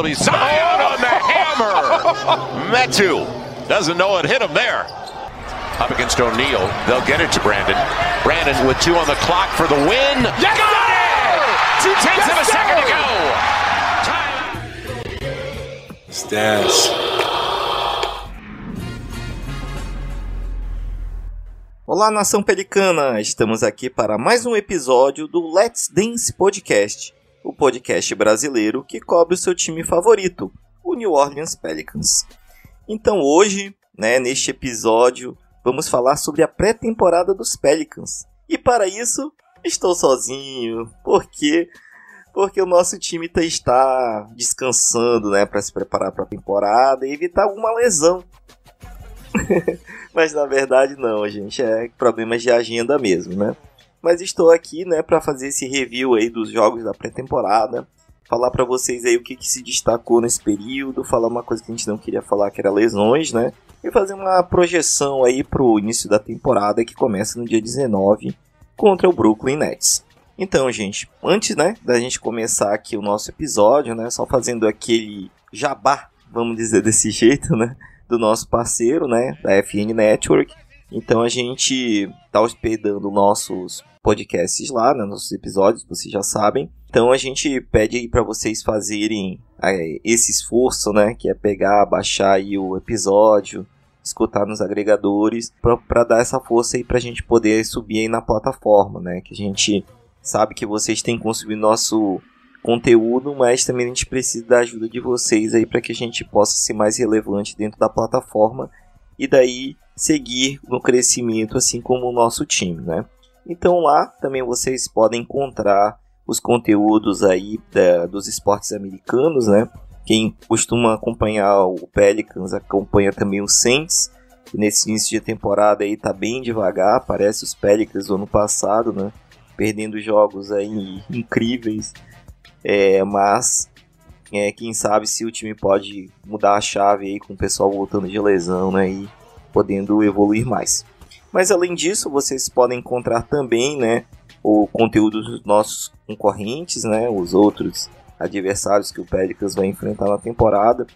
ability. Zion on the hammer. Metu doesn't know it hit him there. Up against O'Neal. They'll get it to Brandon. Brandon with two on the clock for the win. Yes, Got it! Two tenths Yes, of a second to go. Stats. Olá, nação pelicana! Estamos aqui para mais um episódio do Let's Dance Podcast, o podcast brasileiro que cobre o seu time favorito, o New Orleans Pelicans. Então hoje, né, neste episódio, vamos falar sobre a pré-temporada dos Pelicans. E para isso, estou sozinho, porque porque o nosso time tá- está descansando, né, para se preparar para a temporada e evitar alguma lesão. Mas na verdade não, gente, é problemas de agenda mesmo, né? Mas estou aqui, né, para fazer esse review aí dos jogos da pré-temporada, falar para vocês aí o que, que se destacou nesse período, falar uma coisa que a gente não queria falar que era lesões, né? E fazer uma projeção aí pro início da temporada que começa no dia 19 contra o Brooklyn Nets. Então, gente, antes, né, da gente começar aqui o nosso episódio, né, só fazendo aquele jabá, vamos dizer desse jeito, né, do nosso parceiro, né, da FN Network. Então a gente tá hospedando nossos podcasts lá, né, nossos episódios, vocês já sabem. Então a gente pede aí para vocês fazerem é, esse esforço, né, que é pegar, baixar aí o episódio, escutar nos agregadores, para dar essa força aí pra gente poder subir aí na plataforma, né, que a gente sabe que vocês têm consumido nosso conteúdo, mas também a gente precisa da ajuda de vocês aí para que a gente possa ser mais relevante dentro da plataforma e daí seguir no crescimento assim como o nosso time, né? Então lá também vocês podem encontrar os conteúdos aí da- dos esportes americanos, né? Quem costuma acompanhar o Pelicans acompanha também o Saints. que nesse início de temporada aí tá bem devagar, parece os Pelicans do ano passado, né? Perdendo jogos aí incríveis é, mas é, quem sabe se o time pode mudar a chave aí com o pessoal voltando de lesão, né, e podendo evoluir mais. Mas além disso, vocês podem encontrar também, né, o conteúdo dos nossos concorrentes, né, os outros adversários que o Pelicans vai enfrentar na temporada.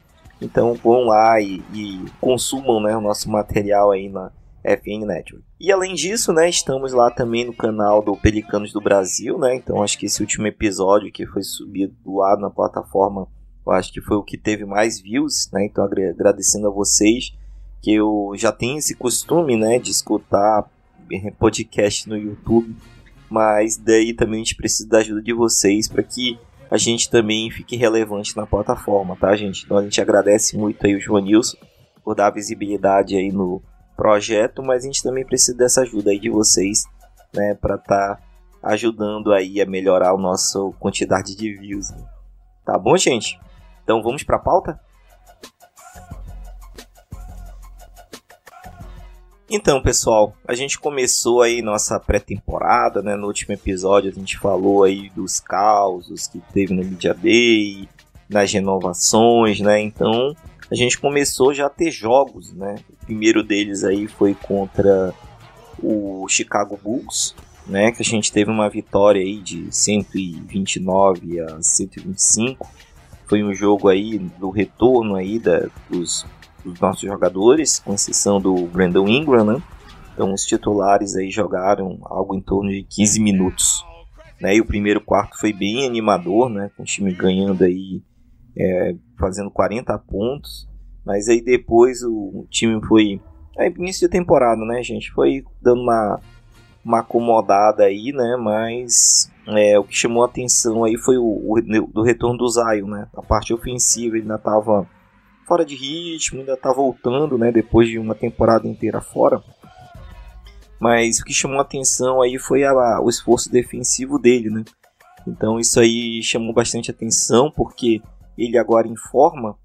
Então vão lá e, e consumam, né, o nosso material aí na FN Network. E além disso, né, estamos lá também no canal do Pelicanos do Brasil, né? Então acho que esse último episódio que foi subido lá na plataforma, eu acho que foi o que teve mais views, né? Então agra- agradecendo a vocês que eu já tenho esse costume, né, de escutar eh, podcast no YouTube, mas daí também a gente precisa da ajuda de vocês para que a gente também fique relevante na plataforma, tá, gente? Então a gente agradece muito aí o João Nilson por dar visibilidade aí no projeto, mas a gente também precisa dessa ajuda aí de vocês, né, para estar ajudando aí a melhorar a nossa quantidade de views. né? Tá bom, gente? Então vamos para a pauta? Então, pessoal, a gente começou aí nossa pré-temporada, né? No último episódio a gente falou aí dos causos que teve no Media Day, nas renovações, né? Então, a gente começou já a ter jogos, né? O primeiro deles aí foi contra o Chicago Bulls, né? Que a gente teve uma vitória aí de 129 a 125. Foi um jogo aí do retorno aí da, dos, dos nossos jogadores, com exceção do Brandon Ingram, né? Então os titulares aí jogaram algo em torno de 15 minutos. Né? E o primeiro quarto foi bem animador, né? Com o time ganhando aí, é, fazendo 40 pontos. Mas aí depois o, time foi. É início de temporada, né, gente? Foi dando uma, uma acomodada aí, né? Mas é, o que chamou a atenção aí foi o, o do retorno do Zion, né? A parte ofensiva ele ainda estava fora de ritmo, ainda tá voltando, né? Depois de uma temporada inteira fora. Mas o que chamou a atenção aí foi a, o esforço defensivo dele, né? Então isso aí chamou bastante atenção porque ele agora em forma,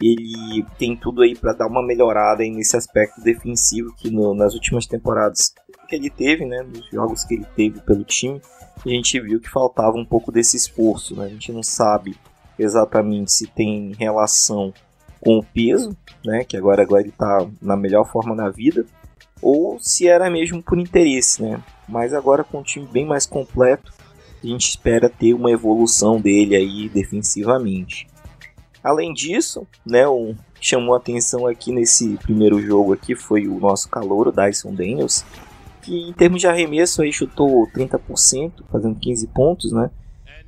ele tem tudo aí para dar uma melhorada nesse aspecto defensivo que no, nas últimas temporadas que ele teve, né, nos jogos que ele teve pelo time, a gente viu que faltava um pouco desse esforço, né? A gente não sabe exatamente se tem relação com o peso, né, que agora agora ele está na melhor forma na vida, ou se era mesmo por interesse, né? Mas agora com um time bem mais completo, a gente espera ter uma evolução dele aí defensivamente. Além disso, né, o chamou atenção aqui nesse primeiro jogo aqui foi o nosso calor, o Dyson Daniels, que em termos de arremesso aí chutou 30%, fazendo 15 pontos, né?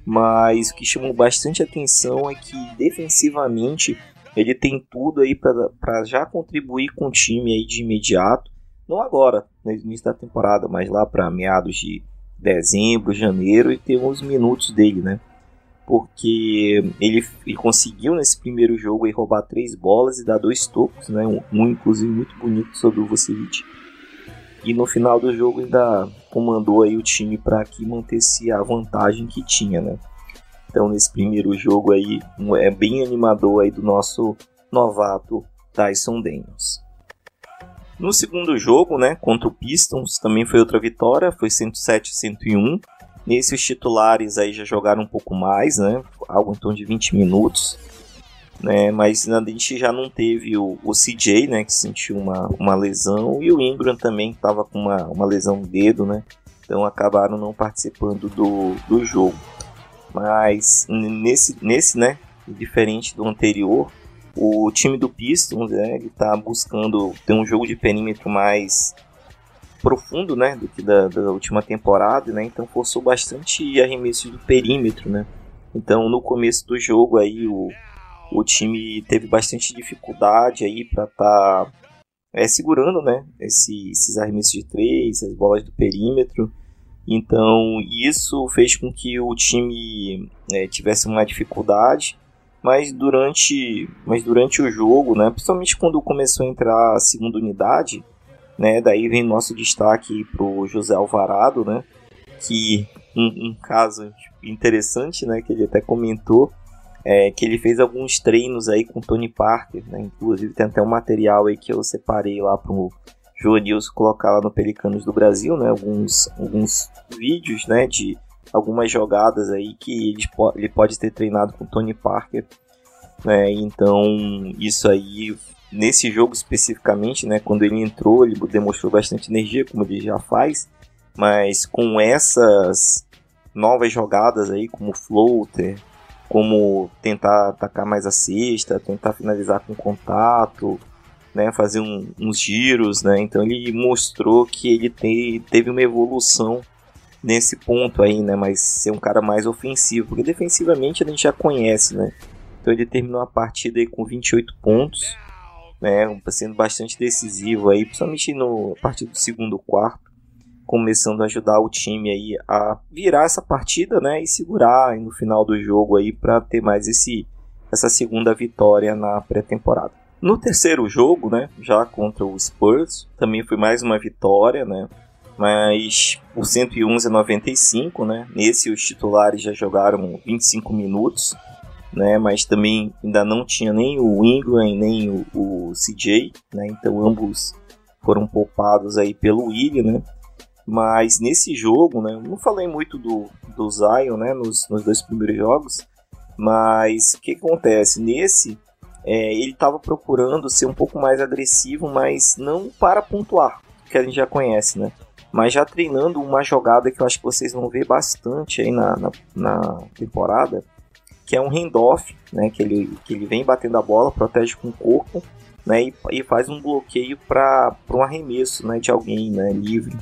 Mas o que chamou bastante atenção é que defensivamente ele tem tudo aí para já contribuir com o time aí de imediato. Não agora, no início da temporada, mas lá para meados de dezembro, janeiro e ter uns minutos dele, né? Porque ele, ele conseguiu nesse primeiro jogo aí, roubar três bolas e dar dois tocos, né? Um, um inclusive muito bonito sobre o Vucevic. E no final do jogo ainda comandou aí o time para que mantesse a vantagem que tinha, né? Então nesse primeiro jogo aí é bem animador aí do nosso novato Tyson Daniels. No segundo jogo, né, contra o Pistons, também foi outra vitória, foi 107 101. Nesse os titulares aí já jogaram um pouco mais, né, algo em torno de 20 minutos. Né, mas a gente já não teve o, o CJ, né, que sentiu uma, uma lesão, e o Ingram também estava com uma, uma lesão no dedo, né, então acabaram não participando do, do jogo. Mas nesse, nesse, né, diferente do anterior, o time do Pistons, né, ele tá buscando ter um jogo de perímetro mais profundo, né, do que da, da última temporada, né, então forçou bastante arremessos do perímetro, né. Então no começo do jogo aí o, o time teve bastante dificuldade aí para estar tá, é, segurando, né, esse, esses arremessos de três, as bolas do perímetro. Então isso fez com que o time é, tivesse uma dificuldade, mas durante, mas durante o jogo, né, principalmente quando começou a entrar a segunda unidade, né, daí vem nosso destaque para o José Alvarado, né, que um, um, caso interessante, né, que ele até comentou, é que ele fez alguns treinos aí com Tony Parker, né, inclusive tem até um material aí que eu separei lá para Joanilson colocar lá no Pelicanos do Brasil, né? Alguns, alguns vídeos, né? De algumas jogadas aí que ele, ele pode ter treinado com Tony Parker. Né? Então, isso aí, nesse jogo especificamente, né? Quando ele entrou, ele demonstrou bastante energia, como ele já faz. Mas com essas novas jogadas aí, como floater, como tentar atacar mais a cesta, tentar finalizar com contato, né, fazer um, uns giros, né? Então ele mostrou que ele te, teve uma evolução nesse ponto aí, né? Mas ser um cara mais ofensivo, porque defensivamente a gente já conhece, né? Então ele terminou a partida aí com 28 pontos, né? Sendo bastante decisivo aí, principalmente no a partir do segundo quarto, começando a ajudar o time aí a virar essa partida, né? E segurar no final do jogo aí para ter mais esse essa segunda vitória na pré-temporada. No terceiro jogo, né, já contra o Spurs, também foi mais uma vitória, né, mas por 111 a 95, né, nesse os titulares já jogaram 25 minutos, né, mas também ainda não tinha nem o Ingram nem o, o CJ, né, então ambos foram poupados aí pelo William, né, mas nesse jogo, né, não falei muito do, do Zion, né, nos, nos dois primeiros jogos, mas o que acontece? Nesse, é, ele estava procurando ser um pouco mais agressivo, mas não para pontuar, que a gente já conhece, né? Mas já treinando uma jogada que eu acho que vocês vão ver bastante aí na, na, na temporada, que é um handoff, né? Que ele, que ele vem batendo a bola, protege com o corpo, né? E, e faz um bloqueio para um arremesso, né? De alguém, né? Livre.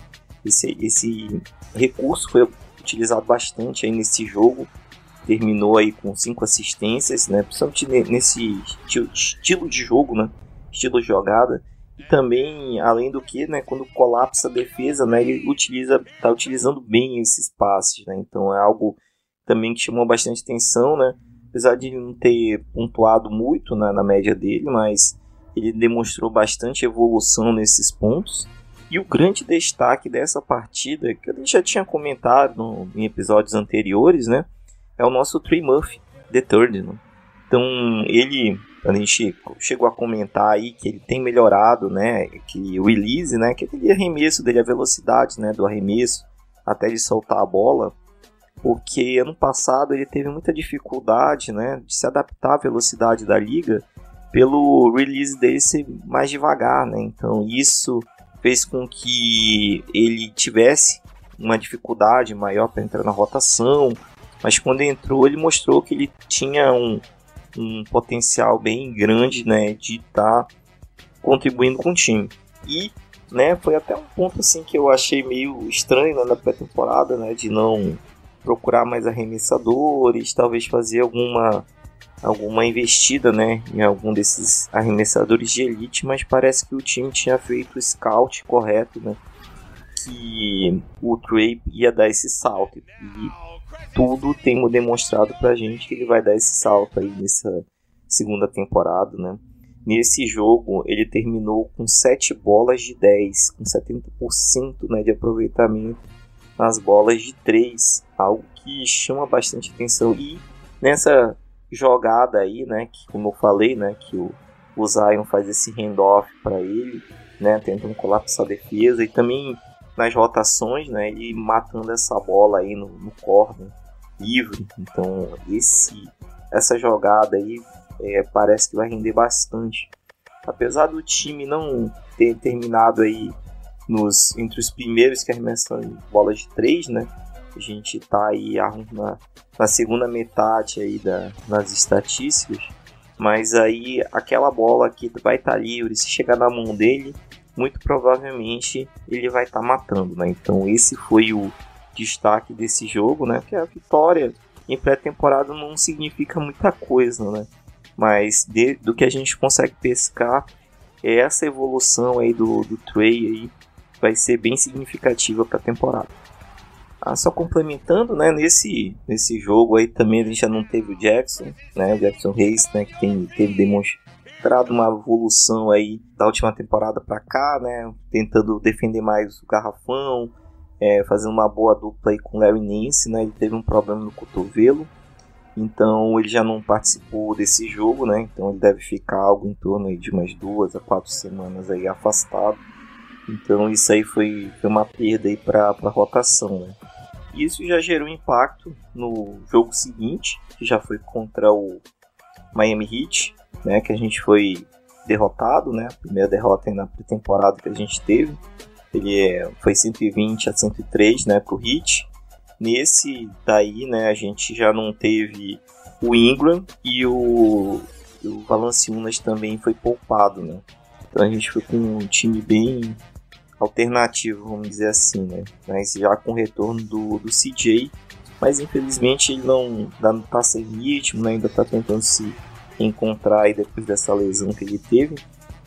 Esse, esse recurso foi utilizado bastante aí nesse jogo terminou aí com cinco assistências, né? Principalmente nesse estilo de jogo, né? Estilo de jogada. E também, além do que, né, quando colapsa a defesa, né, ele utiliza, tá utilizando bem esses passes, né? Então é algo também que chamou bastante atenção, né? Apesar de não ter pontuado muito né, na média dele, mas ele demonstrou bastante evolução nesses pontos. E o grande destaque dessa partida, que a gente já tinha comentado em episódios anteriores, né? É o nosso Trey Murphy, The Third. Né? Então, ele, a gente chegou a comentar aí que ele tem melhorado, né, que o release, né, que aquele arremesso dele, a velocidade, né, do arremesso, até de soltar a bola, porque ano passado ele teve muita dificuldade, né, de se adaptar à velocidade da liga, pelo release dele ser mais devagar, né, então isso fez com que ele tivesse uma dificuldade maior para entrar na rotação, mas quando entrou ele mostrou que ele tinha um, um potencial bem grande, né, de estar tá contribuindo com o time. E, né, foi até um ponto assim que eu achei meio estranho né, na pré-temporada, né, de não procurar mais arremessadores, talvez fazer alguma alguma investida, né, em algum desses arremessadores de elite, mas parece que o time tinha feito o scout correto, né, que o Trey ia dar esse salto. E tudo tem demonstrado pra gente que ele vai dar esse salto aí nessa segunda temporada, né. Nesse jogo, ele terminou com 7 bolas de 10, com 70% né, de aproveitamento nas bolas de 3, algo que chama bastante atenção. E nessa jogada aí, né, que como eu falei, né, que o, o Zion faz esse handoff para ele, né, tentando colapsar a defesa e também nas rotações, né, ele matando essa bola aí no, no livre. Então, esse essa jogada aí é, parece que vai render bastante. Apesar do time não ter terminado aí nos entre os primeiros que arremessam bola de três, né? A gente tá aí na, na segunda metade aí da, nas estatísticas, mas aí aquela bola que vai estar tá livre, se chegar na mão dele, muito provavelmente ele vai estar tá matando, né? Então esse foi o destaque desse jogo, né? Que a vitória em pré-temporada não significa muita coisa, né? Mas de, do que a gente consegue pescar é essa evolução aí do, do Trey aí vai ser bem significativa para a temporada. Ah, só complementando, né, nesse, nesse jogo aí também a gente já não teve o Jackson, né, o Jackson Reis, né, que tem, teve demonstrado uma evolução aí da última temporada para cá, né, tentando defender mais o garrafão, é, fazendo uma boa dupla aí com Larry Nance, né, ele teve um problema no cotovelo, então ele já não participou desse jogo, né, então ele deve ficar algo em torno de umas duas a quatro semanas aí afastado. Então isso aí foi, foi uma perda aí para a rotação, né? Isso já gerou impacto no jogo seguinte, que já foi contra o Miami Heat, né? Que a gente foi derrotado, né? A primeira derrota na pré-temporada que a gente teve. Ele é, foi 120 a 103, né? Pro Heat. Nesse daí, né? A gente já não teve o Ingram e o, o Valanciunas também foi poupado, né? Então a gente foi com um time bem alternativo, vamos dizer assim, né? Mas já com o retorno do, do CJ, mas infelizmente ele não, não tá sem ritmo, né? ainda tá tentando se encontrar aí depois dessa lesão que ele teve.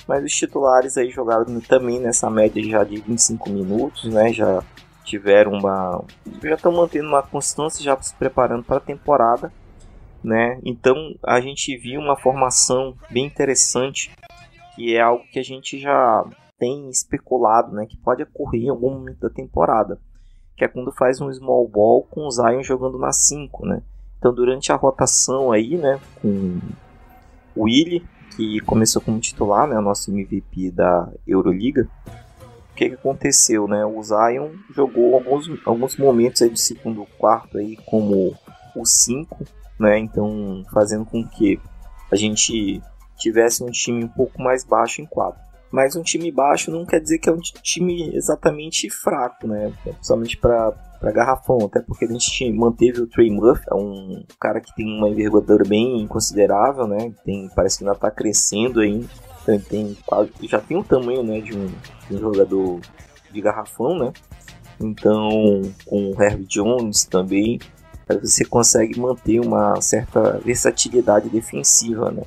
Mas os titulares aí jogaram também nessa média já de 25 minutos, né? Já tiveram uma. Já estão mantendo uma constância, já se preparando para a temporada, né? Então a gente viu uma formação bem interessante, que é algo que a gente já tem especulado né, que pode ocorrer em algum momento da temporada, que é quando faz um small ball com o Zion jogando na 5, né? Então durante a rotação aí, né, com o Willi, que começou como titular, né, nosso MVP da Euroliga, o que, que aconteceu, né? O Zion jogou alguns, alguns momentos aí do segundo quarto aí como o 5, né? Então fazendo com que a gente tivesse um time um pouco mais baixo em quadro. Mas um time baixo não quer dizer que é um time exatamente fraco, né? Principalmente para para garrafão, até porque a gente manteve o Trey Murphy, é um cara que tem uma envergadura bem considerável, né? Tem, parece que ainda está crescendo aí, então tem já tem o tamanho, né, de um, de um jogador de garrafão, né? Então, com o Herb Jones também, você consegue manter uma certa versatilidade defensiva, né?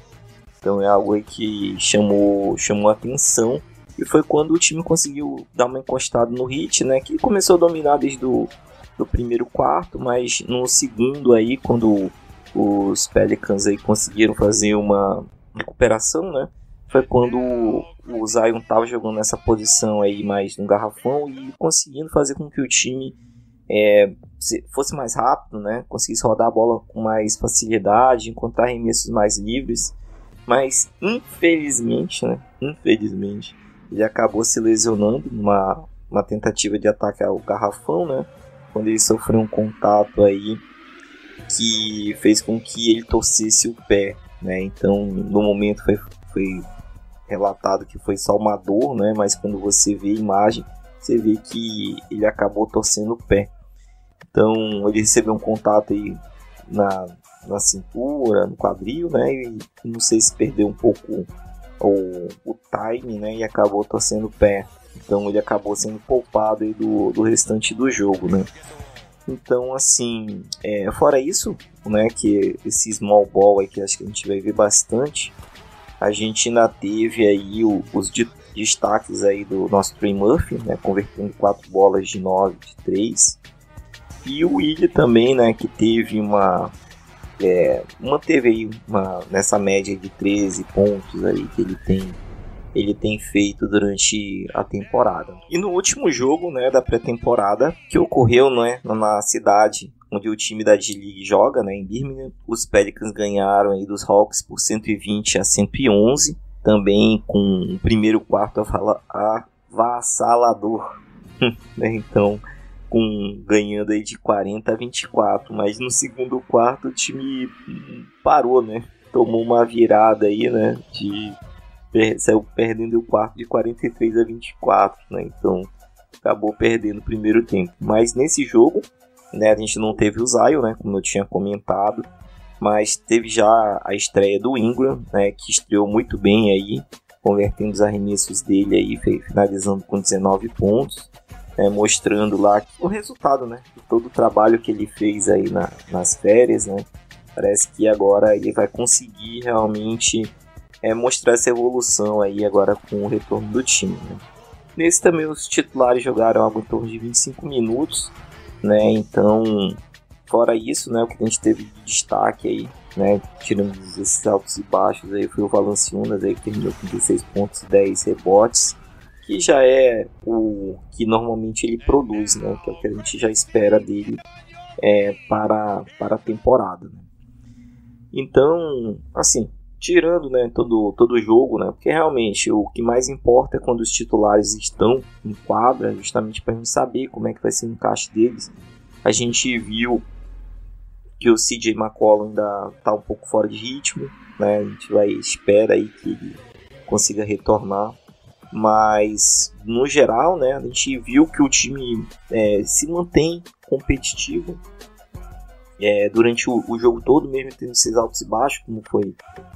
Então é algo aí que chamou, chamou atenção. E foi quando o time conseguiu dar uma encostada no hit, né? Que começou a dominar desde o do primeiro quarto, mas no segundo aí, quando os Pelicans aí conseguiram fazer uma recuperação, né? Foi quando o Zion estava jogando nessa posição aí mais no garrafão e conseguindo fazer com que o time é, fosse mais rápido, né? Conseguisse rodar a bola com mais facilidade, encontrar arremessos mais livres. Mas infelizmente, né? Infelizmente, ele acabou se lesionando numa uma tentativa de ataque ao garrafão, né? Quando ele sofreu um contato aí que fez com que ele torcesse o pé, né? Então, no momento foi, foi relatado que foi só uma dor, né? Mas quando você vê a imagem, você vê que ele acabou torcendo o pé. Então, ele recebeu um contato aí na na cintura, no quadril, né? E não sei se perdeu um pouco o, o time, né? E acabou torcendo o pé. Então ele acabou sendo poupado do, do restante do jogo, né? Então, assim, é, fora isso, né, que esse small ball aí que acho que a gente vai ver bastante, a gente ainda teve aí o, os destaques aí do nosso Trey Murphy, né, convertendo quatro bolas de 9 de 3. E o Willi também, né, que teve uma é, manteve aí uma, nessa média de 13 pontos aí que ele tem ele tem feito durante a temporada. E no último jogo, né, da pré-temporada, que ocorreu, né, na cidade onde o time da G-League joga, né, em Birmingham, os Pelicans ganharam aí dos Hawks por 120 a 111, também com o primeiro quarto avassalador, né, então com ganhando aí de 40 a 24, mas no segundo quarto o time parou, né? Tomou uma virada aí, né? De saiu perdendo o quarto de 43 a 24, né? Então acabou perdendo o primeiro tempo. Mas nesse jogo, né, a gente não teve o Zion, né, como eu tinha comentado, mas teve já a estreia do Ingram, né, que estreou muito bem aí, convertendo os arremessos dele aí, finalizando com 19 pontos é, mostrando lá o resultado, né? De todo o trabalho que ele fez aí na, nas férias, né? Parece que agora ele vai conseguir realmente é, mostrar essa evolução aí agora com o retorno do time. Né? Nesse também os titulares jogaram algo em torno de 25 minutos, né? Então, fora isso, né, o que a gente teve de destaque aí, né, tirando esses altos e baixos aí, foi o Valanciunas aí que terminou com 16 pontos, 10 rebotes que já é o que normalmente ele produz, né? Que é o que a gente já espera dele é, para, para a temporada. Né? Então, assim, tirando né, todo, todo o jogo, né? Porque realmente o que mais importa é quando os titulares estão em quadra, justamente para a gente saber como é que vai ser o encaixe deles. A gente viu que o CJ McCollum ainda está um pouco fora de ritmo, né? A gente vai espera aí que ele consiga retornar mas no geral, né, a gente viu que o time é, se mantém competitivo é, durante o, o, jogo todo, mesmo tendo esses altos e baixos, como foi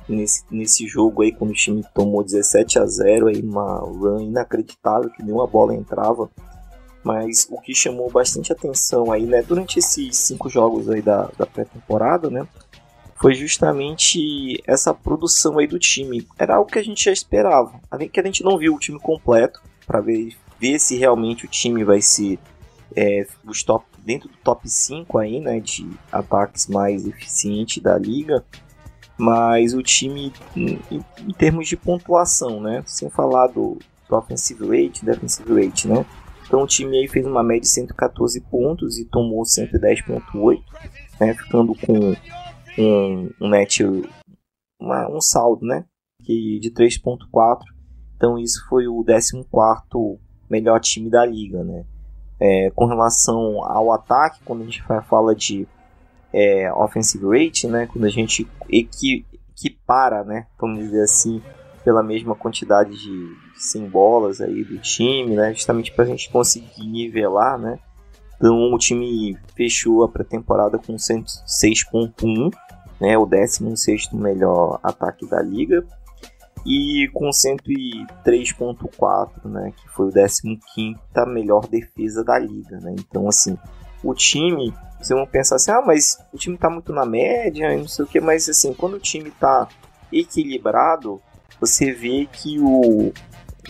nesse, nesse jogo aí, quando o time tomou 17 a 0 aí uma run inacreditável, que nenhuma bola entrava. Mas o que chamou bastante atenção aí, né, durante esses cinco jogos aí da, da pré-temporada, né, foi justamente essa produção aí do time. Era algo que a gente já esperava. Além que a gente não viu o time completo para ver, ver se realmente o time vai ser é, os top, dentro do top 5 aí, né, de ataques mais eficiente da liga. Mas o time, em, em termos de pontuação, né, sem falar do, do offensive rate, defensive rate, né, então o time aí fez uma média de 114 pontos e tomou 110.8, né, ficando com um, um net, uma, um saldo, né? Que, de 3.4. Então isso foi o 14 melhor time da liga, né? É, com relação ao ataque, quando a gente fala de é, offensive rate, né? Quando a gente equi, equipara, né? Vamos dizer assim, pela mesma quantidade de, de 100 bolas aí do time, né? Justamente para a gente conseguir nivelar, né? Então o time fechou a pré-temporada com 106.1 né, o 16 melhor ataque da liga, e com 103.4, né, que foi o 15 melhor defesa da liga, né? Então assim, o time, vocês vão pensar assim: "Ah, mas o time tá muito na média, não sei o que", mas assim, quando o time tá equilibrado, você vê que o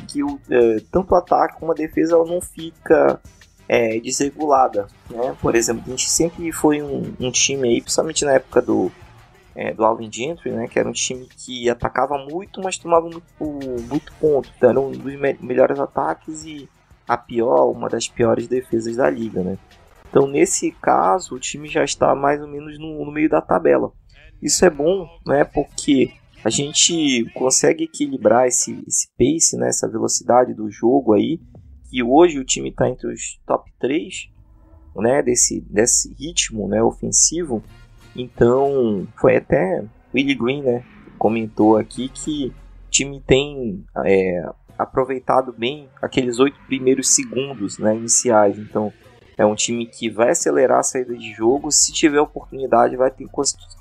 que o, é, tanto o ataque como a defesa ela não fica é, desregulada, né? Por exemplo, a gente sempre foi um, um time aí, principalmente na época do é, do Alvin Gentry, né, que era um time que atacava muito, mas tomava muito, muito ponto. Então, era um dos me melhores ataques e a pior, uma das piores defesas da liga. Né? Então, nesse caso, o time já está mais ou menos no, no meio da tabela. Isso é bom, né, porque a gente consegue equilibrar esse, esse pace, né, essa velocidade do jogo aí, e hoje o time está entre os top 3 né, desse, desse ritmo né, ofensivo, então, foi até Willie Green, né? Comentou aqui que o time tem é, aproveitado bem aqueles oito primeiros segundos né, iniciais. Então, É um time que vai acelerar a saída de jogo, se tiver oportunidade vai ter que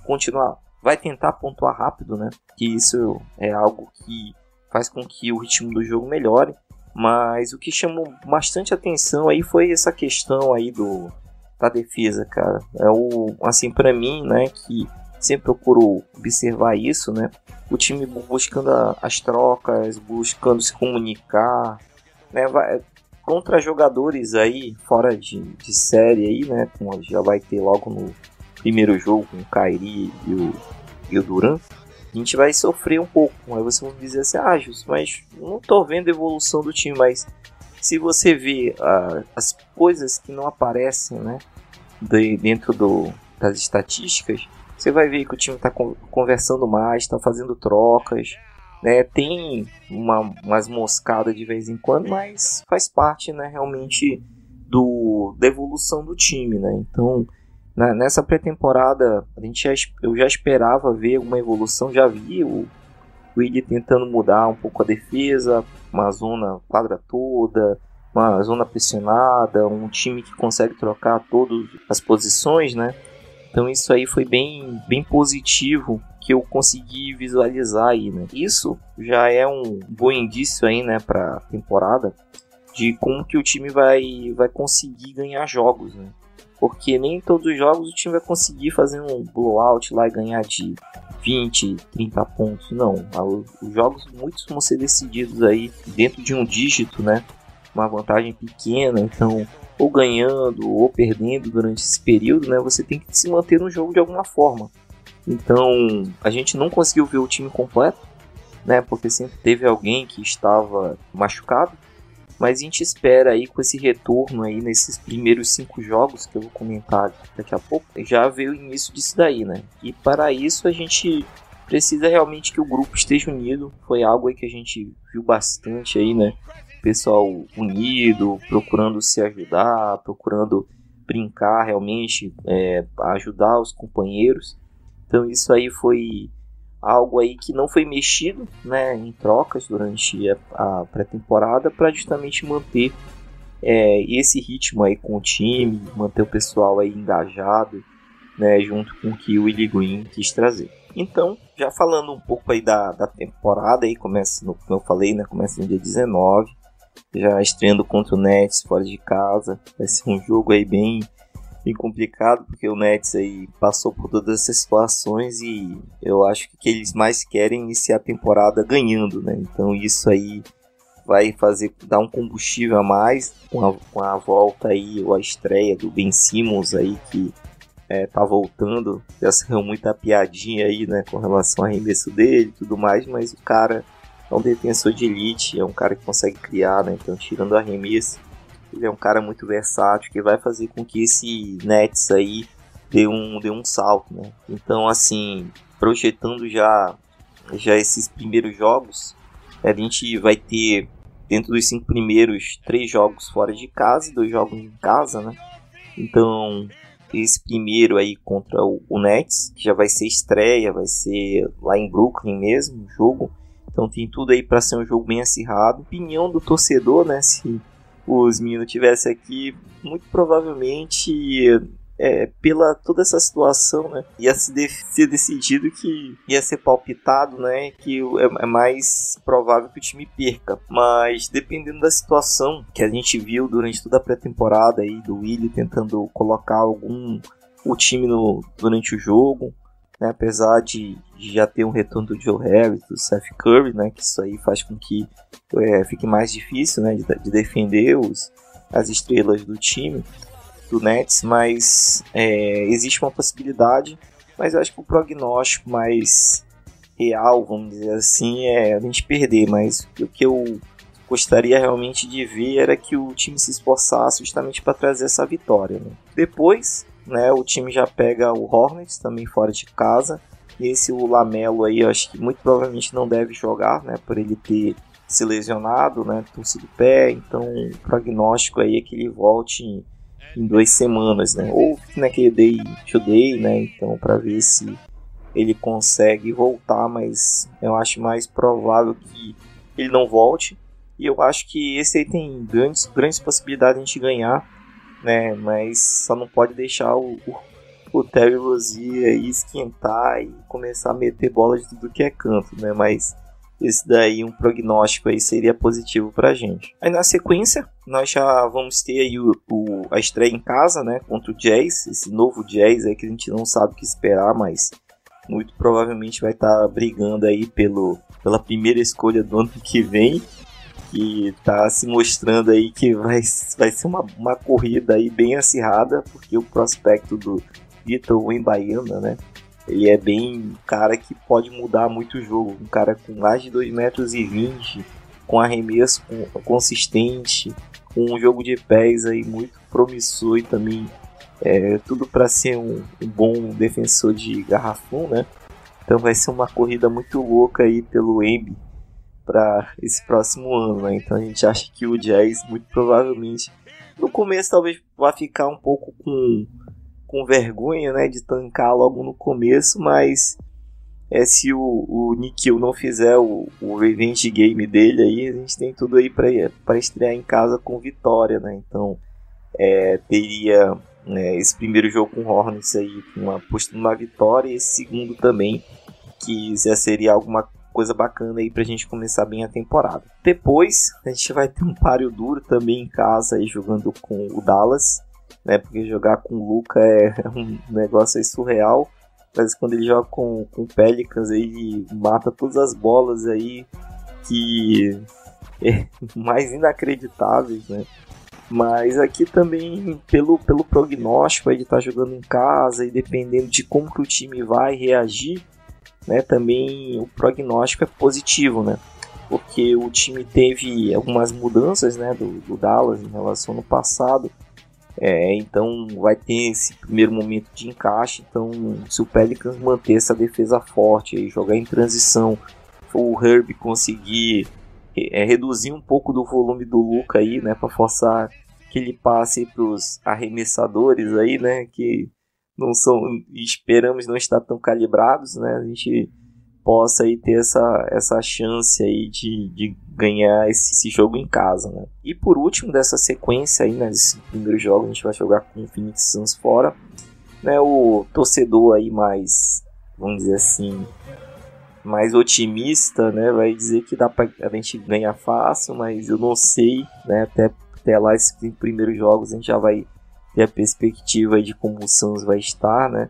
continuar, vai tentar pontuar rápido, né? Que isso é algo que faz com que o ritmo do jogo melhore. Mas o que chamou bastante atenção aí foi essa questão aí do da defesa, cara. É o assim para mim, né, que sempre procuro observar isso, né? O time buscando as trocas, buscando se comunicar, né? Vai, contra jogadores aí fora de, de série aí, né? Como já vai ter logo no primeiro jogo com o Kairi e o, e o Duran a gente vai sofrer um pouco. Aí você vai dizer assim, ah, Justo, mas não tô vendo a evolução do time, mas se você vê uh, as coisas que não aparecem, né, de, dentro do, das estatísticas, você vai ver que o time está conversando mais, está fazendo trocas, né, tem uma, umas moscadas de vez em quando, mas faz parte, né, realmente do, da evolução do time, né, então na, nessa pré-temporada, a gente eu já esperava ver uma evolução, já vi o Willi tentando mudar um pouco a defesa, uma zona quadra toda, uma zona pressionada, um time que consegue trocar todas as posições, né? Então isso aí foi bem, bem positivo que eu consegui visualizar aí, né? Isso já é um bom indício aí, né, para temporada de como que o time vai, vai conseguir ganhar jogos, né? Porque nem todos os jogos o time vai conseguir fazer um blowout lá e ganhar de 20, 30 pontos. Não, os jogos muitos vão ser decididos aí dentro de um dígito, né? Uma vantagem pequena, então ou ganhando ou perdendo durante esse período, né? Você tem que se manter no jogo de alguma forma. Então a gente não conseguiu ver o time completo, né? Porque sempre teve alguém que estava machucado mas a gente espera aí com esse retorno aí nesses primeiros cinco jogos que eu vou comentar daqui a pouco, já ver o início disso daí, né? E para isso a gente precisa realmente que o grupo esteja unido. Foi algo aí que a gente viu bastante aí, né? Pessoal unido, procurando se ajudar, procurando brincar realmente, é, ajudar os companheiros. Então isso aí foi algo aí que não foi mexido né, em trocas durante a, a pré-temporada para justamente manter é, esse ritmo aí com o time, manter o pessoal aí engajado, né, junto com o que o Willie Green quis trazer. Então, já falando um pouco aí da, da temporada, aí começa, no, como eu falei, né, começa no dia 19, já estreando contra o Nets fora de casa, vai ser um jogo aí bem bem complicado, porque o Nets aí passou por todas essas situações e eu acho que eles mais querem é iniciar a temporada ganhando, né? Então isso aí vai fazer dar um combustível a mais com a, com a volta aí, ou a estreia do Ben Simmons aí, que é, tá voltando. Já saiu muita piadinha aí, né, com relação ao arremesso dele e tudo mais, mas o cara é um defensor de elite, é um cara que consegue criar, né? Então, tirando o arremesso, ele é um cara muito versátil que vai fazer com que esse Nets aí dê um, dê um salto, né? Então, assim, projetando já, já esses primeiros jogos, a gente vai ter dentro dos cinco primeiros três jogos fora de casa, dois jogos em casa, né? Então, esse primeiro aí contra o, o Nets, que já vai ser estreia, vai ser lá em Brooklyn mesmo, o jogo. Então tem tudo aí para ser um jogo bem acirrado. Opinião do torcedor, né? Se os meninos tivessem aqui, muito provavelmente é, pela toda essa situação, né, ia se de ser decidido que ia ser palpitado, né, que é, é, mais provável que o time perca. Mas dependendo da situação que a gente viu durante toda a pré-temporada aí do Willi tentando colocar algum o time no, durante o jogo, né, apesar de, já ter um retorno do Joe Harris, do Seth Curry, né, que isso aí faz com que é, fique mais difícil né, de, de, defender os, as estrelas do time, do Nets, mas é, existe uma possibilidade, mas eu acho que o prognóstico mais real, vamos dizer assim, é a gente perder, mas o que eu gostaria realmente de ver era que o time se esforçasse justamente para trazer essa vitória. Né? Depois, né? O time já pega o Hornets também fora de casa. E esse o Lamelo aí, eu acho que muito provavelmente não deve jogar, né? Por ele ter se lesionado, né? Torcido pé. Então, o prognóstico aí é que ele volte em, em duas semanas, né? Ou naquele day to day, né? Então, para ver se ele consegue voltar, mas eu acho mais provável que ele não volte. E eu acho que esse aí tem grandes, grandes possibilidades de a gente ganhar né? Mas só não pode deixar o, o, o Terry Rozier esquentar e começar a meter bola de tudo que é canto, né? Mas esse daí, um prognóstico aí seria positivo pra gente. Aí na sequência, nós já vamos ter aí o, o, a estreia em casa, né? Contra o Jazz, esse novo Jazz aí que a gente não sabe o que esperar, mas muito provavelmente vai estar tá brigando aí pelo, pela primeira escolha do ano que vem. Que tá se mostrando aí que vai, vai ser uma, uma corrida aí bem acirrada, porque o prospecto do Vitor Wembaiana, né? Ele é bem um cara que pode mudar muito o jogo. Um cara com mais de 2,20 metros, e 20, com arremesso consistente, com um jogo de pés aí muito promissor e também é, tudo para ser um, um, bom defensor de garrafão, né? Então vai ser uma corrida muito louca aí pelo Embi para esse próximo ano, né? Então a gente acha que o Jazz muito provavelmente no começo talvez vá ficar um pouco com com vergonha, né, de tancar logo no começo, mas é, se o, o Nikhil não fizer o, o revenge game dele aí, a gente tem tudo aí para estrear em casa com vitória, né? Então é, teria né, esse primeiro jogo com o Hornets aí uma postura numa vitória e esse segundo também que já seria alguma coisa bacana aí pra gente começar bem a temporada. Depois a gente vai ter um páreo duro também em casa aí jogando com o Dallas né? Porque jogar com o Luca é um negócio surreal. Mas quando ele joga com, com o Pelicans, ele mata todas as bolas aí que é mais inacreditáveis, né? Mas aqui também, pelo, pelo prognóstico estar tá jogando em casa e dependendo de como que o time vai reagir, né? Também o prognóstico é positivo, né? Porque o time teve algumas mudanças, né? Do, do Dallas em relação ao passado. É, então vai ter esse primeiro momento de encaixe. Então, se o Pelicans manter essa defesa forte e jogar em transição, o Herb conseguir é, reduzir um pouco do volume do Luca aí, né, para forçar que ele passe para os arremessadores aí, né, que não são, esperamos não estar tão calibrados, né, a gente possa aí ter essa, essa chance aí de, de ganhar esse, esse, jogo em casa, né? E por último dessa sequência aí, né, desse primeiro jogo, a gente vai jogar com o Phoenix Suns fora, né, o torcedor aí mais, vamos dizer assim, mais otimista, né, vai dizer que dá pra a gente ganhar fácil, mas eu não sei, né, até, até lá esses primeiros jogos a gente já vai a perspectiva de como o Suns vai estar, né,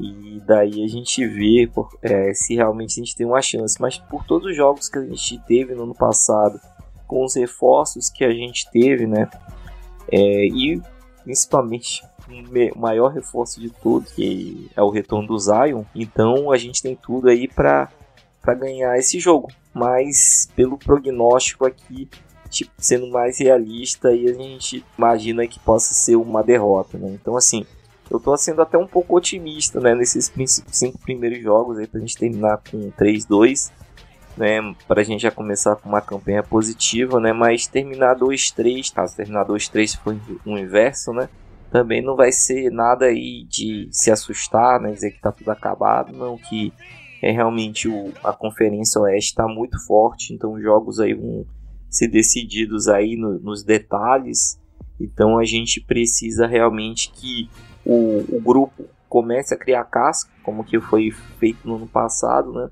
e daí a gente vê é, se realmente a gente tem uma chance. Mas por todos os jogos que a gente teve no ano passado, com os reforços que a gente teve, né? É, e principalmente o maior reforço de todos, que é o retorno do Zion. Então a gente tem tudo aí para ganhar esse jogo. Mas pelo prognóstico aqui, tipo, sendo mais realista, aí a gente imagina que possa ser uma derrota, né? Então assim, eu tô sendo até um pouco otimista, né, nesses cinco primeiros jogos aí pra gente terminar com 3-2, né, pra gente já começar com uma campanha positiva, né, mas terminar 2-3, caso terminar 2-3 for o inverso, né, também não vai ser nada aí de se assustar, né, dizer que tá tudo acabado, não, que é realmente o, a Conferência Oeste está muito forte, então os jogos aí vão ser decididos aí no, nos detalhes, então a gente precisa realmente que o, o grupo comece a criar casca, como que foi feito no ano passado, né?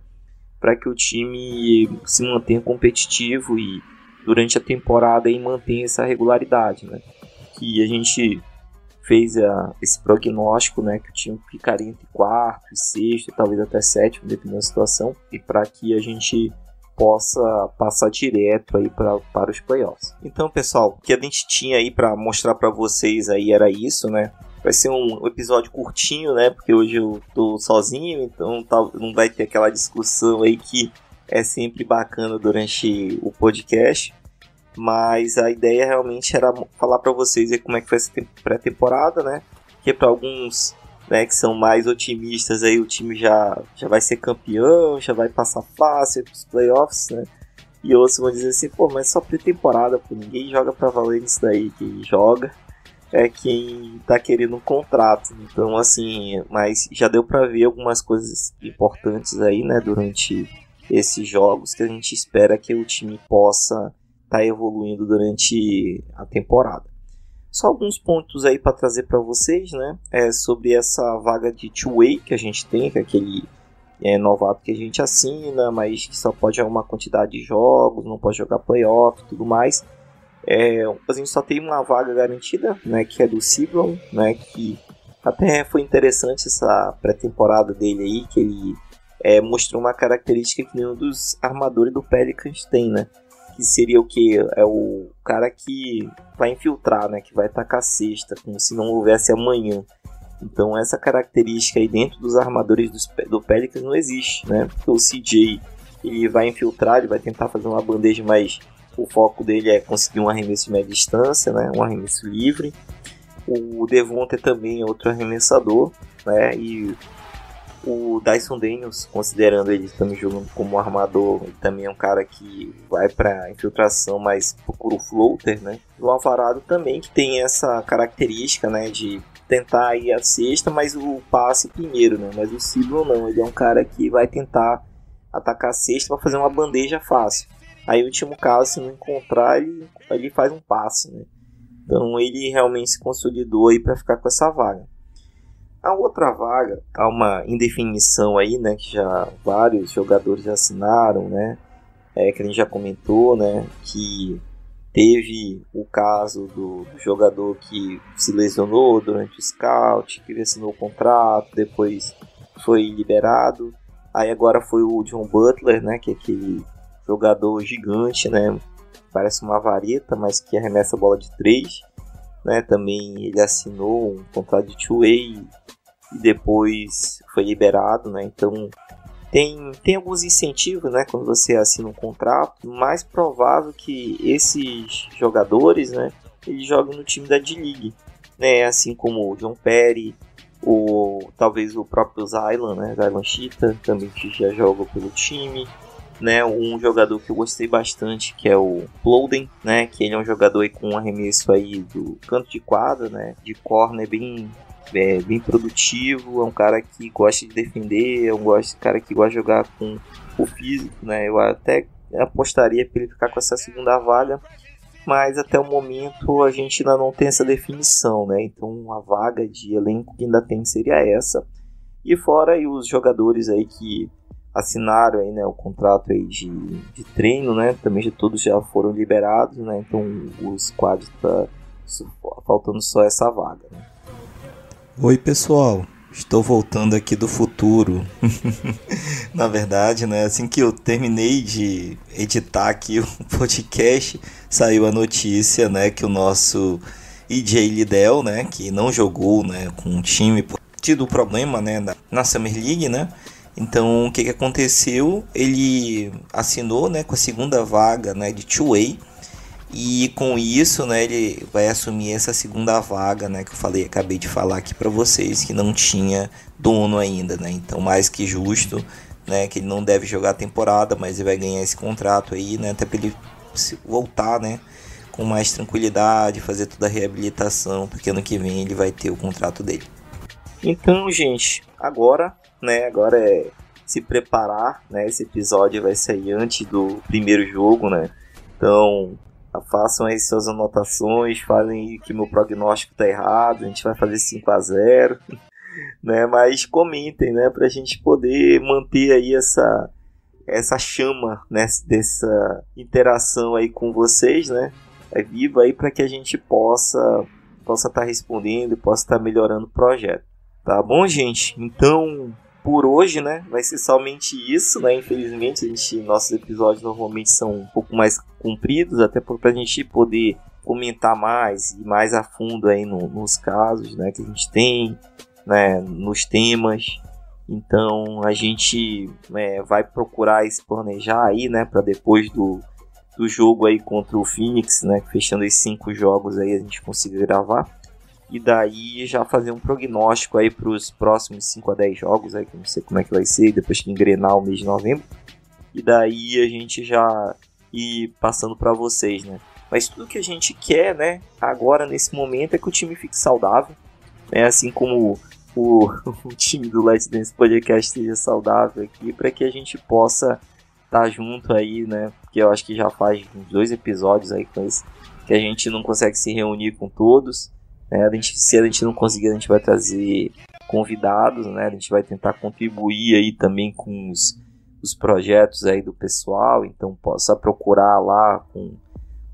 Para que o time se mantenha competitivo e durante a temporada aí mantenha essa regularidade, né? Que a gente fez a, esse prognóstico, né? Que o time ficaria entre quarto e sexto, talvez até sétimo, dependendo da situação, e para que a gente possa passar direto aí pra, para os playoffs. Então, pessoal, o que a gente tinha aí para mostrar para vocês aí era isso, né? Vai ser um episódio curtinho, né? Porque hoje eu tô sozinho, então tá, não vai ter aquela discussão aí que é sempre bacana durante o podcast. Mas a ideia realmente era falar para vocês aí como é que foi essa pré-temporada, né? Que para alguns né, que são mais otimistas aí, o time já, já vai ser campeão, já vai passar fácil para os playoffs, né? E outros vão dizer assim, pô, mas só pré-temporada, pô, ninguém joga para valer isso daí, quem joga é quem tá querendo um contrato. Então, assim, mas já deu para ver algumas coisas importantes aí, né, durante esses jogos que a gente espera que o time possa estar tá evoluindo durante a temporada. Só alguns pontos aí para trazer para vocês, né? É sobre essa vaga de two-way que a gente tem, que é aquele é, novato que a gente assina, mas que só pode jogar uma quantidade de jogos, não pode jogar playoff e tudo mais. É, a gente só tem uma vaga garantida, né, que é do Sibron, né, que até foi interessante essa pré-temporada dele aí, que ele é, mostrou uma característica que nenhum dos armadores do Pelicans tem, né? Que seria o que? É o cara que vai infiltrar, né? Que vai tacar cesta, como se não houvesse amanhã. Então essa característica aí dentro dos armadores do, do Pelicans não existe, né? Porque o CJ ele vai infiltrar, ele vai tentar fazer uma bandeja, mas o foco dele é conseguir um arremesso de média distância, né? Um arremesso livre. O Devonta também é outro arremessador, né? E o Dyson Daniels, considerando ele também jogando como armador, ele também é um cara que vai para infiltração, mas procura o floater, né? O Alvarado também que tem essa característica, né, de tentar ir a sexta, mas o passe primeiro, né? Mas o Sidon não, ele é um cara que vai tentar atacar a sexta para fazer uma bandeja fácil. Aí, o último caso, se não encontrar, ele, ele faz um passe, né? Então, ele realmente se consolidou aí para ficar com essa vaga. A outra vaga, há uma indefinição aí, né? Que já vários jogadores já assinaram, né? É, que a gente já comentou, né? Que teve o caso do, do jogador que se lesionou durante o scout, que assinou o contrato, depois foi liberado. Aí agora foi o John Butler, né? Que é aquele jogador gigante, né? Parece uma vareta, mas que arremessa a bola de 3. Né? Também ele assinou um contrato de two-way e depois foi liberado, né? Então tem, tem alguns incentivos, né? Quando você assina um contrato, mais provável que esses jogadores, né? Eles joguem no time da D-League, né? Assim como o John Perry, ou talvez o próprio Zylan, né? Zylan Cheetah, também que já joga pelo time. Né, um jogador que eu gostei bastante, que é o Ploden, né, que ele é um jogador com um arremesso aí do canto de quadra, né, de corner bem é bem produtivo, é um cara que gosta de defender, é um cara que gosta de jogar com o físico, né? Eu até apostaria para ele ficar com essa segunda vaga, mas até o momento a gente ainda não tem essa definição, né? Então a vaga de elenco que ainda tem seria essa. E fora aí os jogadores aí que assinaram aí, né, o contrato aí de, de treino, né? Também já todos já foram liberados, né? Então os quadros tá faltando só essa vaga, né? Oi, pessoal. Estou voltando aqui do futuro. Na verdade, né, assim que eu terminei de editar aqui o podcast, saiu a notícia, né, que o nosso EJ Lidel, né, que não jogou, né, com o time por tido problema, né, na Summer League, né? Então, o que que aconteceu? Ele assinou, né, com a segunda vaga, né, de two-way e com isso, né, ele vai assumir essa segunda vaga, né, que eu falei, acabei de falar aqui para vocês que não tinha dono ainda, né? Então, mais que justo, né, que ele não deve jogar a temporada, mas ele vai ganhar esse contrato aí, né, até para ele voltar, né, com mais tranquilidade, fazer toda a reabilitação, porque ano que vem ele vai ter o contrato dele. Então, gente, agora, né, agora é se preparar, né? Esse episódio vai sair antes do primeiro jogo, né? Então, façam aí suas anotações, falem que meu prognóstico tá errado, a gente vai fazer 5 a 0 né? Mas comentem, né, pra gente poder manter aí essa essa chama, né, dessa interação aí com vocês, né? É viva aí para que a gente possa possa estar tá respondendo, possa estar tá melhorando o projeto. Tá bom, gente? Então, por hoje, né, vai ser somente isso, né? Infelizmente, a gente, nossos episódios normalmente são um pouco mais compridos, até para a gente poder comentar mais e mais a fundo aí no, nos casos, né, que a gente tem, né, nos temas. Então, a gente é, vai procurar se planejar aí, né, para depois do, do jogo aí contra o Phoenix, né, fechando esses cinco jogos aí a gente conseguir gravar e daí já fazer um prognóstico aí para os próximos 5 a 10 jogos, aí, que não sei como é que vai ser, depois que engrenar o mês de novembro. E daí a gente já ir passando para vocês, né? Mas tudo que a gente quer, né, agora nesse momento é que o time fique saudável, né? Assim como o, o time do Let's Dance Podcast esteja saudável aqui, para que a gente possa estar tá junto aí, né? Porque eu acho que já faz uns dois episódios aí com esse que a gente não consegue se reunir com todos. Né? A gente, se a gente não conseguir, a gente vai trazer convidados, né? A gente vai tentar contribuir aí também com os, os projetos aí do pessoal, então possa procurar lá com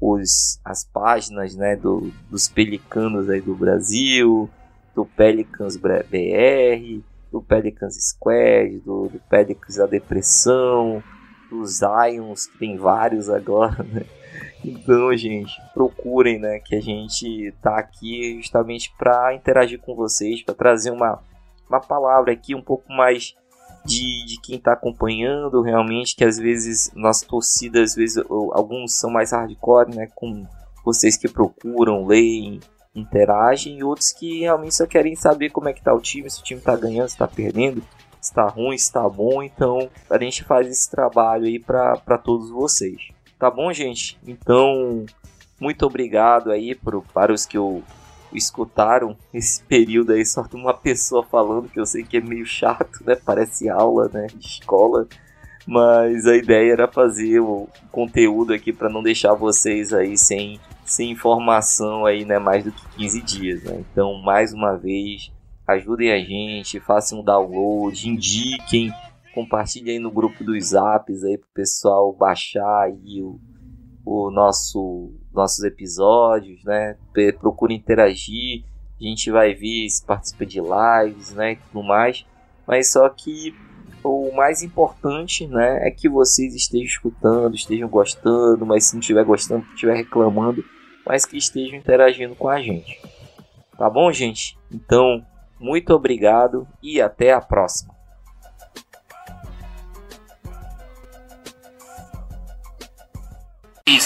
os, as páginas né, do, dos Pelicanos aí do Brasil, do Pelicans BR, do Pelicans Squad, do, do Pelicans da Depressão, dos Ions, que tem vários agora, né? Então, gente, procurem, né, que a gente tá aqui justamente para interagir com vocês, para trazer uma, uma palavra aqui um pouco mais de, de quem está acompanhando realmente, que às vezes nossa torcida, às vezes alguns são mais hardcore, né, com vocês que procuram, leem, interagem, e outros que realmente só querem saber como é que tá o time, se o time está ganhando, se está perdendo, se está ruim, se está bom, então a gente faz esse trabalho aí para todos vocês. Tá bom, gente? Então, muito obrigado aí pro, para os que eu escutaram esse período aí só de uma pessoa falando, que eu sei que é meio chato, né? Parece aula, né? Escola. Mas a ideia era fazer o conteúdo aqui para não deixar vocês aí sem, sem informação aí, né? Mais do que 15 dias, né? Então, mais uma vez, ajudem a gente, façam um download, indiquem compartilhe aí no grupo dos zaps aí pro pessoal baixar aí o, o nosso nossos episódios, né? Procure interagir, a gente vai ver se participa de lives, né, e tudo mais. Mas só que o mais importante, né, é que vocês estejam escutando, estejam gostando, mas se não estiver gostando, estiver reclamando, mas que estejam interagindo com a gente. Tá bom, gente? Então, muito obrigado e até a próxima.